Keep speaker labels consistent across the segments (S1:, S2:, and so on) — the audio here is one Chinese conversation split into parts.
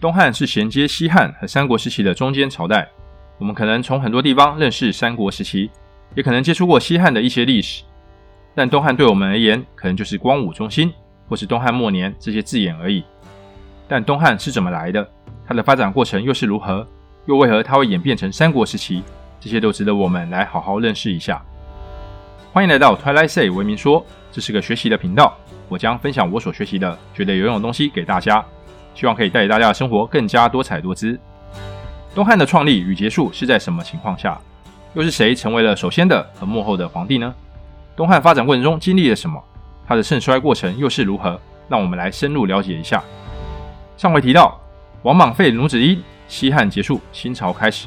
S1: 东汉是衔接西汉和三国时期的中间朝代。我们可能从很多地方认识三国时期，也可能接触过西汉的一些历史。但东汉对我们而言，可能就是光武中兴或是东汉末年这些字眼而已。但东汉是怎么来的？它的发展过程又是如何？又为何它会演变成三国时期？这些都值得我们来好好认识一下。欢迎来到 Twilight Say 文明说，这是个学习的频道，我将分享我所学习的、觉得有用的东西给大家。希望可以带给大家的生活更加多彩多姿。东汉的创立与结束是在什么情况下？又是谁成为了首先的和幕后的皇帝呢？东汉发展过程中经历了什么？它的盛衰过程又是如何？让我们来深入了解一下。上回提到，王莽废奴子衣，西汉结束，新朝开始。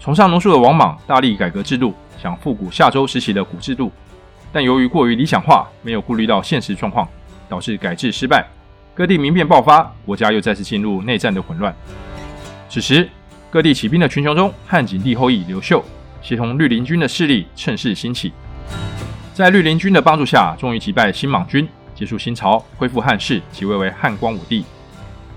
S1: 崇尚奴术的王莽大力改革制度，想复古夏周时期的古制度，但由于过于理想化，没有顾虑到现实状况，导致改制失败。各地民变爆发，国家又再次进入内战的混乱。此时，各地起兵的群雄中，汉景帝后裔刘秀协同绿林军的势力趁势兴起，在绿林军的帮助下，终于击败新莽军，结束新朝，恢复汉室，即位为汉光武帝。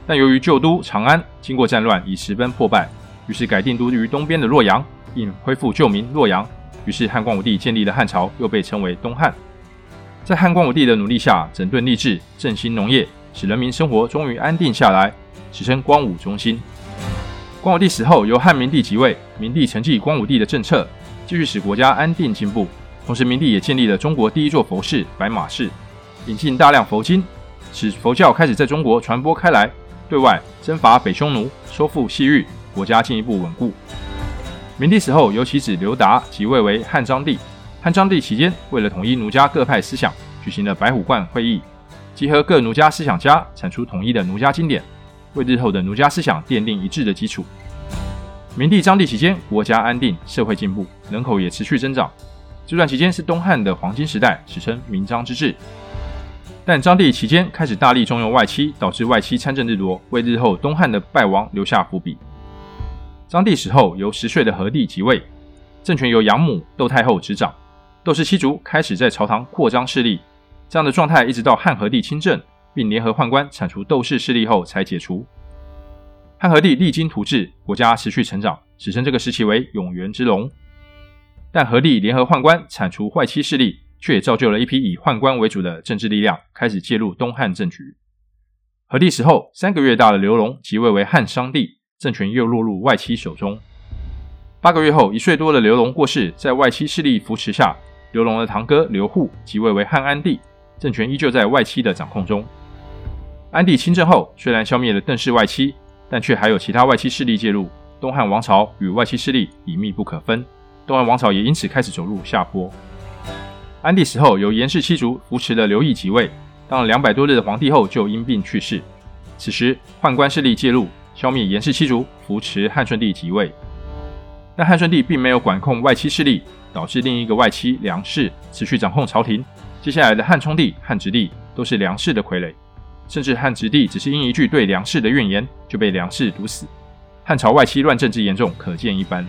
S1: 但由于旧都长安经过战乱已十分破败，于是改定都于东边的洛阳，并恢复旧名洛阳。于是汉光武帝建立的汉朝又被称为东汉。在汉光武帝的努力下，整顿吏治，振兴农业。使人民生活终于安定下来，史称光武中兴。光武帝死后，由汉明帝即位，明帝承继光武帝的政策，继续使国家安定进步。同时，明帝也建立了中国第一座佛寺白马寺，引进大量佛经，使佛教开始在中国传播开来。对外征伐北匈奴，收复西域，国家进一步稳固。明帝死后，由其子刘达即位为汉章帝。汉章帝期间，为了统一儒家各派思想，举行了白虎观会议。集合各儒家思想家，产出统一的儒家经典，为日后的儒家思想奠定一致的基础。明帝、章帝期间，国家安定，社会进步，人口也持续增长。这段期间是东汉的黄金时代，史称明章之治。但章帝期间开始大力重用外戚，导致外戚参政日多，为日后东汉的败亡留下伏笔。章帝死后，由十岁的和帝即位，政权由养母窦太后执掌，窦氏七族开始在朝堂扩张势力。这样的状态一直到汉和帝亲政，并联合宦官铲除窦氏势力后才解除。汉和帝励精图治，国家持续成长，史称这个时期为永元之隆。但和帝联合宦官铲除外戚势力，却也造就了一批以宦官为主的政治力量开始介入东汉政局。和帝死后，三个月大的刘荣即位为汉商帝，政权又落入外戚手中。八个月后，一岁多的刘荣过世，在外戚势力扶持下，刘荣的堂哥刘祜即位为汉安帝。政权依旧在外戚的掌控中。安帝亲政后，虽然消灭了邓氏外戚，但却还有其他外戚势力介入，东汉王朝与外戚势力已密不可分。东汉王朝也因此开始走入下坡。安帝死后，由颜氏七族扶持的刘义即位，当了两百多日的皇帝后，就因病去世。此时，宦官势力介入，消灭颜氏七族，扶持汉顺帝即位。但汉顺帝并没有管控外戚势力，导致另一个外戚梁氏持续掌控朝廷。接下来的汉冲帝、汉直帝都是梁氏的傀儡，甚至汉直帝只是因一句对梁氏的怨言就被梁氏毒死。汉朝外戚乱政之严重，可见一斑。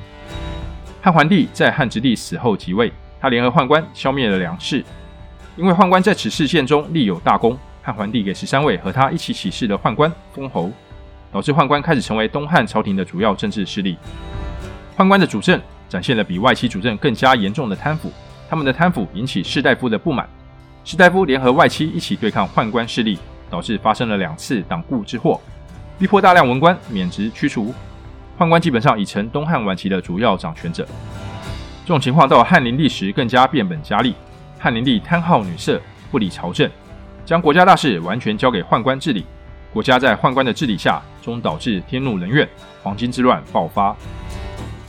S1: 汉桓帝在汉直帝死后即位，他联合宦官消灭了梁氏。因为宦官在此事件中立有大功，汉桓帝给十三位和他一起起事的宦官封侯，导致宦官开始成为东汉朝廷的主要政治势力。宦官的主政展现了比外戚主政更加严重的贪腐，他们的贪腐引起士大夫的不满。士大夫联合外戚一起对抗宦官势力，导致发生了两次党锢之祸，逼迫大量文官免职驱除。宦官基本上已成东汉晚期的主要掌权者。这种情况到汉灵帝时更加变本加厉。汉灵帝贪好女色，不理朝政，将国家大事完全交给宦官治理。国家在宦官的治理下，终导致天怒人怨，黄巾之乱爆发。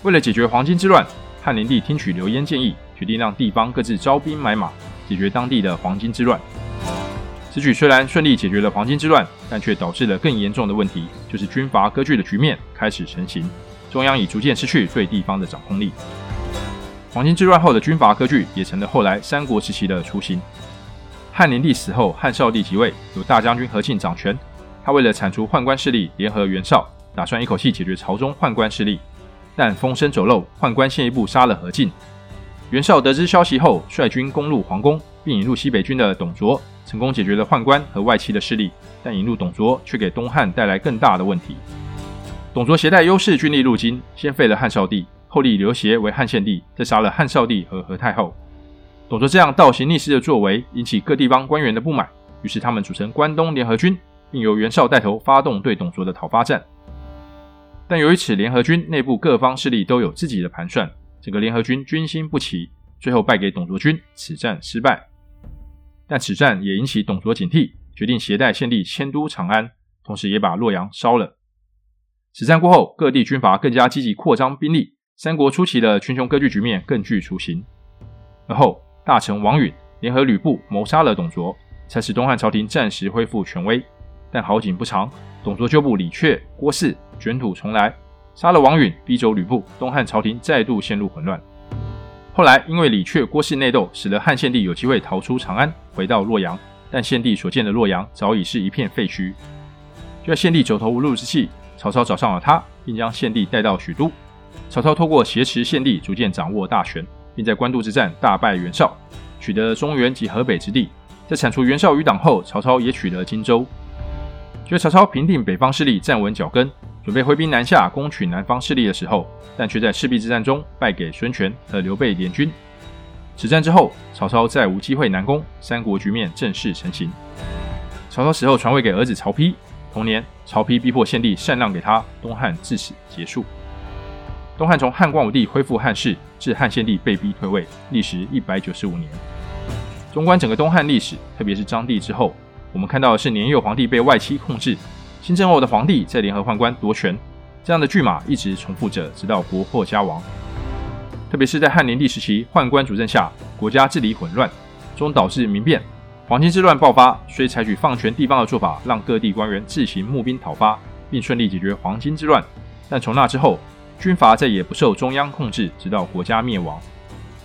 S1: 为了解决黄巾之乱，汉灵帝听取刘焉建议，决定让地方各自招兵买马。解决当地的黄巾之乱，此举虽然顺利解决了黄巾之乱，但却导致了更严重的问题，就是军阀割据的局面开始成型，中央已逐渐失去对地方的掌控力。黄金之乱后的军阀割据也成了后来三国时期的雏形。汉灵帝死后，汉少帝即位，由大将军何进掌权。他为了铲除宦官势力，联合袁绍，打算一口气解决朝中宦官势力，但风声走漏，宦官先一步杀了何进。袁绍得知消息后，率军攻入皇宫，并引入西北军的董卓成功解决了宦官和外戚的势力，但引入董卓却给东汉带来更大的问题。董卓携带优势军力入京，先废了汉少帝，后立刘协为汉献帝，再杀了汉少帝和何太后。董卓这样倒行逆施的作为，引起各地方官员的不满，于是他们组成关东联合军，并由袁绍带头发动对董卓的讨伐战。但由于此联合军内部各方势力都有自己的盘算，整个联合军军心不齐，最后败给董卓军，此战失败。但此战也引起董卓警惕，决定携带献帝迁都长安，同时也把洛阳烧了。此战过后，各地军阀更加积极扩张兵力，三国初期的群雄割据局面更具雏形。而后，大臣王允联合吕布谋杀了董卓，才使东汉朝廷暂时恢复权威。但好景不长，董卓旧部李傕、郭汜卷土重来，杀了王允，逼走吕布，东汉朝廷再度陷入混乱。后来，因为李榷、郭汜内斗，使得汉献帝有机会逃出长安，回到洛阳。但献帝所建的洛阳早已是一片废墟。就在献帝走投无路之际，曹操找上了他，并将献帝带到许都。曹操透过挟持献帝，逐渐掌握大权，并在官渡之战大败袁绍，取得中原及河北之地。在铲除袁绍余党后，曹操也取得荆州。就在曹操平定北方势力，站稳脚跟。准备挥兵南下攻取南方势力的时候，但却在赤壁之战中败给孙权和刘备联军。此战之后，曹操再无机会南攻，三国局面正式成型。曹操死后传位给儿子曹丕，同年曹丕逼迫献帝禅让给他，东汉至此结束。东汉从汉光武帝恢复汉室至汉献帝被逼退位，历时一百九十五年。纵观整个东汉历史，特别是章帝之后，我们看到的是年幼皇帝被外戚控制。新政后的皇帝在联合宦官夺权，这样的剧码一直重复着，直到国破家亡。特别是在汉灵帝时期，宦官主政下，国家治理混乱，终导致民变，黄巾之乱爆发。虽采取放权地方的做法，让各地官员自行募兵讨伐，并顺利解决黄巾之乱，但从那之后，军阀再也不受中央控制，直到国家灭亡。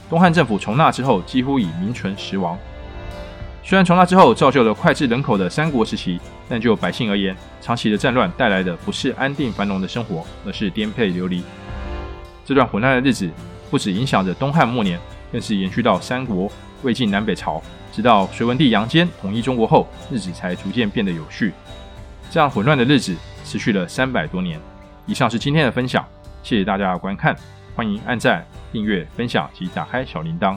S1: 东汉政府从那之后几乎已名存实亡。虽然从那之后造就了脍炙人口的三国时期，但就百姓而言，长期的战乱带来的不是安定繁荣的生活，而是颠沛流离。这段混乱的日子，不止影响着东汉末年，更是延续到三国、魏晋南北朝，直到隋文帝杨坚统一中国后，日子才逐渐变得有序。这样混乱的日子持续了三百多年。以上是今天的分享，谢谢大家的观看，欢迎按赞、订阅、分享及打开小铃铛。